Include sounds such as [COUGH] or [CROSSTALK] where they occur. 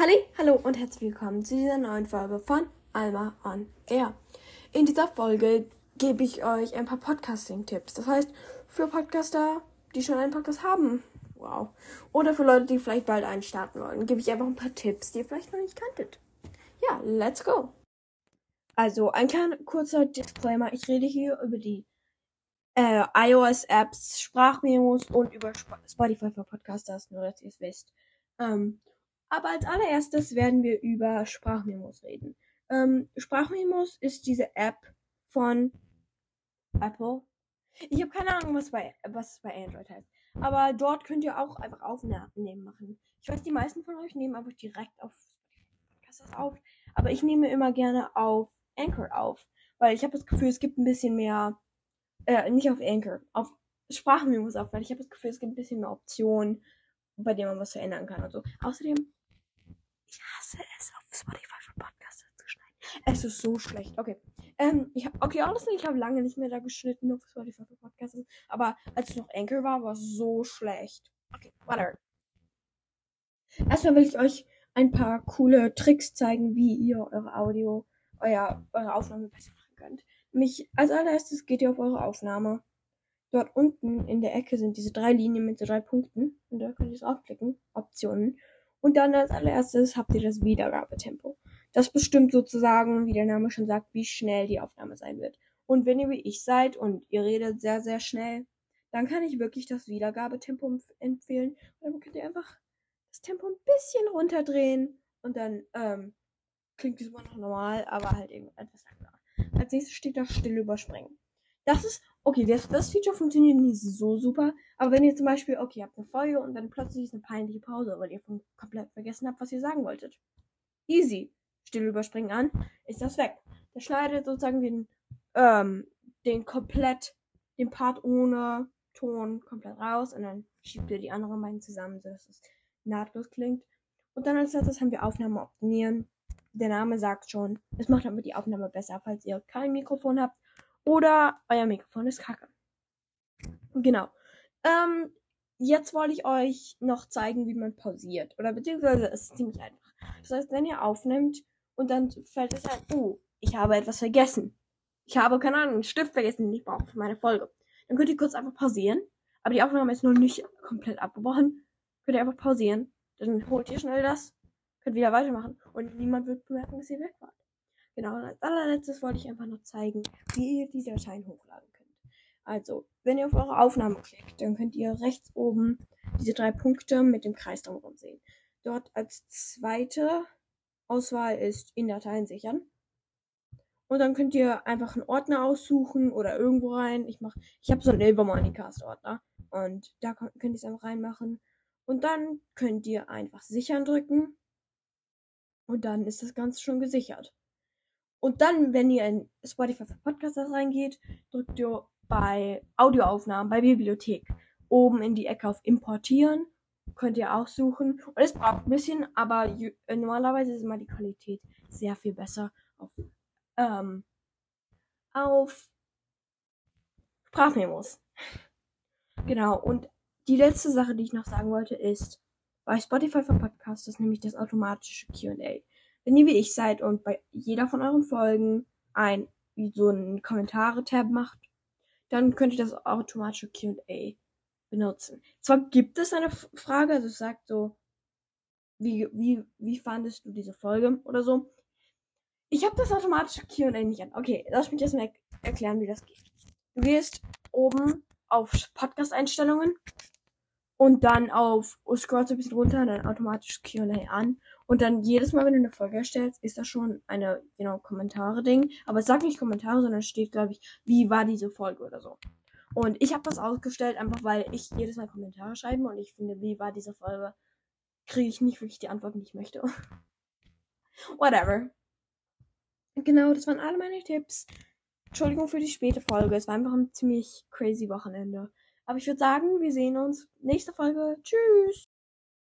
Halli, hallo und herzlich willkommen zu dieser neuen Folge von Alma on Air. In dieser Folge gebe ich euch ein paar Podcasting-Tipps. Das heißt, für Podcaster, die schon einen Podcast haben. Wow. Oder für Leute, die vielleicht bald einen starten wollen, gebe ich einfach ein paar Tipps, die ihr vielleicht noch nicht kanntet. Ja, let's go. Also, ein kleiner kurzer Disclaimer. Ich rede hier über die äh, iOS-Apps, Sprachmemos und über Spotify für Podcasters, nur dass ihr es wisst. Ähm, aber als allererstes werden wir über Sprachmemos reden. Ähm, Sprachmemos ist diese App von Apple. Ich habe keine Ahnung, was bei was bei Android heißt. Aber dort könnt ihr auch einfach Aufnehmen machen. Ich weiß, die meisten von euch nehmen einfach direkt auf Podcasters auf. Aber ich nehme immer gerne auf Anchor auf. Weil ich habe das Gefühl, es gibt ein bisschen mehr. Äh, nicht auf Anchor, auf Sprachmemos auf, weil ich habe das Gefühl, es gibt ein bisschen mehr Optionen, bei denen man was verändern kann und so. Außerdem ich hasse es, auf Spotify für Podcasts zu schneiden. Es ist so schlecht. Okay. Ähm, ich hab, okay, honestly, ich habe lange nicht mehr da geschnitten auf Spotify für Podcasts. Aber als es noch Anchor war, war es so schlecht. Okay, whatever. Erstmal will ich euch ein paar coole Tricks zeigen, wie ihr eure Audio, euer, eure Aufnahme besser machen könnt. Nämlich als allererstes geht ihr auf eure Aufnahme. Dort unten in der Ecke sind diese drei Linien mit so drei Punkten. Und da könnt ihr draufklicken. Optionen. Und dann als allererstes habt ihr das Wiedergabetempo. Das bestimmt sozusagen, wie der Name schon sagt, wie schnell die Aufnahme sein wird. Und wenn ihr wie ich seid und ihr redet sehr, sehr schnell, dann kann ich wirklich das Wiedergabetempo empfehlen. Dann könnt ihr einfach das Tempo ein bisschen runterdrehen und dann ähm, klingt es immer noch normal, aber halt eben etwas langsamer. Als nächstes steht da still überspringen. Das ist, okay, das, das Feature funktioniert nicht so super, aber wenn ihr zum Beispiel, okay, ihr habt eine Folge und dann plötzlich ist eine peinliche Pause, weil ihr komplett vergessen habt, was ihr sagen wolltet. Easy. Still überspringen an, ist das weg. Der schneidet sozusagen den, ähm, den komplett, den Part ohne Ton komplett raus und dann schiebt ihr die anderen beiden zusammen, sodass es nahtlos klingt. Und dann als letztes haben wir Aufnahme optimieren. Der Name sagt schon, es macht damit die Aufnahme besser, falls ihr kein Mikrofon habt oder euer Mikrofon ist kacke. Genau. Ähm, jetzt wollte ich euch noch zeigen, wie man pausiert. Oder beziehungsweise es ist ziemlich einfach. Das heißt, wenn ihr aufnimmt und dann fällt es ein, oh, ich habe etwas vergessen. Ich habe, keine Ahnung, einen Stift vergessen, den ich brauche für meine Folge. Dann könnt ihr kurz einfach pausieren. Aber die Aufnahme ist noch nicht komplett abgebrochen. Könnt ihr einfach pausieren. Dann holt ihr schnell das. Könnt wieder weitermachen. Und niemand wird bemerken, dass ihr weg wart. Genau, und als allerletztes wollte ich einfach noch zeigen, wie ihr die Dateien hochladen könnt. Also, wenn ihr auf eure Aufnahme klickt, dann könnt ihr rechts oben diese drei Punkte mit dem Kreis drumherum sehen. Dort als zweite Auswahl ist in Dateien sichern. Und dann könnt ihr einfach einen Ordner aussuchen oder irgendwo rein. Ich mach, ich habe so einen Ilvermonicast Ordner und da könnt ihr es einfach reinmachen. Und dann könnt ihr einfach sichern drücken. Und dann ist das Ganze schon gesichert. Und dann, wenn ihr in Spotify für Podcasts reingeht, drückt ihr bei Audioaufnahmen, bei Bibliothek oben in die Ecke auf Importieren. Könnt ihr auch suchen. Und es braucht ein bisschen, aber äh, normalerweise ist immer die Qualität sehr viel besser auf, ähm, auf Sprachmemos. Genau. Und die letzte Sache, die ich noch sagen wollte, ist bei Spotify für Podcasts, ist nämlich das automatische QA. Wenn ihr wie ich seid und bei jeder von euren Folgen ein so einen Kommentare-Tab macht, dann könnt ihr das automatische QA benutzen. Zwar gibt es eine Frage, also es sagt so, wie, wie, wie fandest du diese Folge oder so. Ich habe das automatische QA nicht an. Okay, lass mich erstmal erklären, wie das geht. Du gehst oben auf Podcast-Einstellungen und dann auf, oh, scrollst ein bisschen runter, dann automatisch QA an und dann jedes Mal, wenn du eine Folge erstellst, ist das schon eine, genau, Kommentare-Ding. Aber es sagt nicht Kommentare, sondern steht, glaube ich, wie war diese Folge oder so. Und ich habe das ausgestellt, einfach weil ich jedes Mal Kommentare schreibe und ich finde, wie war diese Folge, kriege ich nicht wirklich die Antworten, die ich möchte. [LAUGHS] Whatever. Genau, das waren alle meine Tipps. Entschuldigung für die späte Folge. Es war einfach ein ziemlich crazy Wochenende. Aber ich würde sagen, wir sehen uns nächste Folge. Tschüss.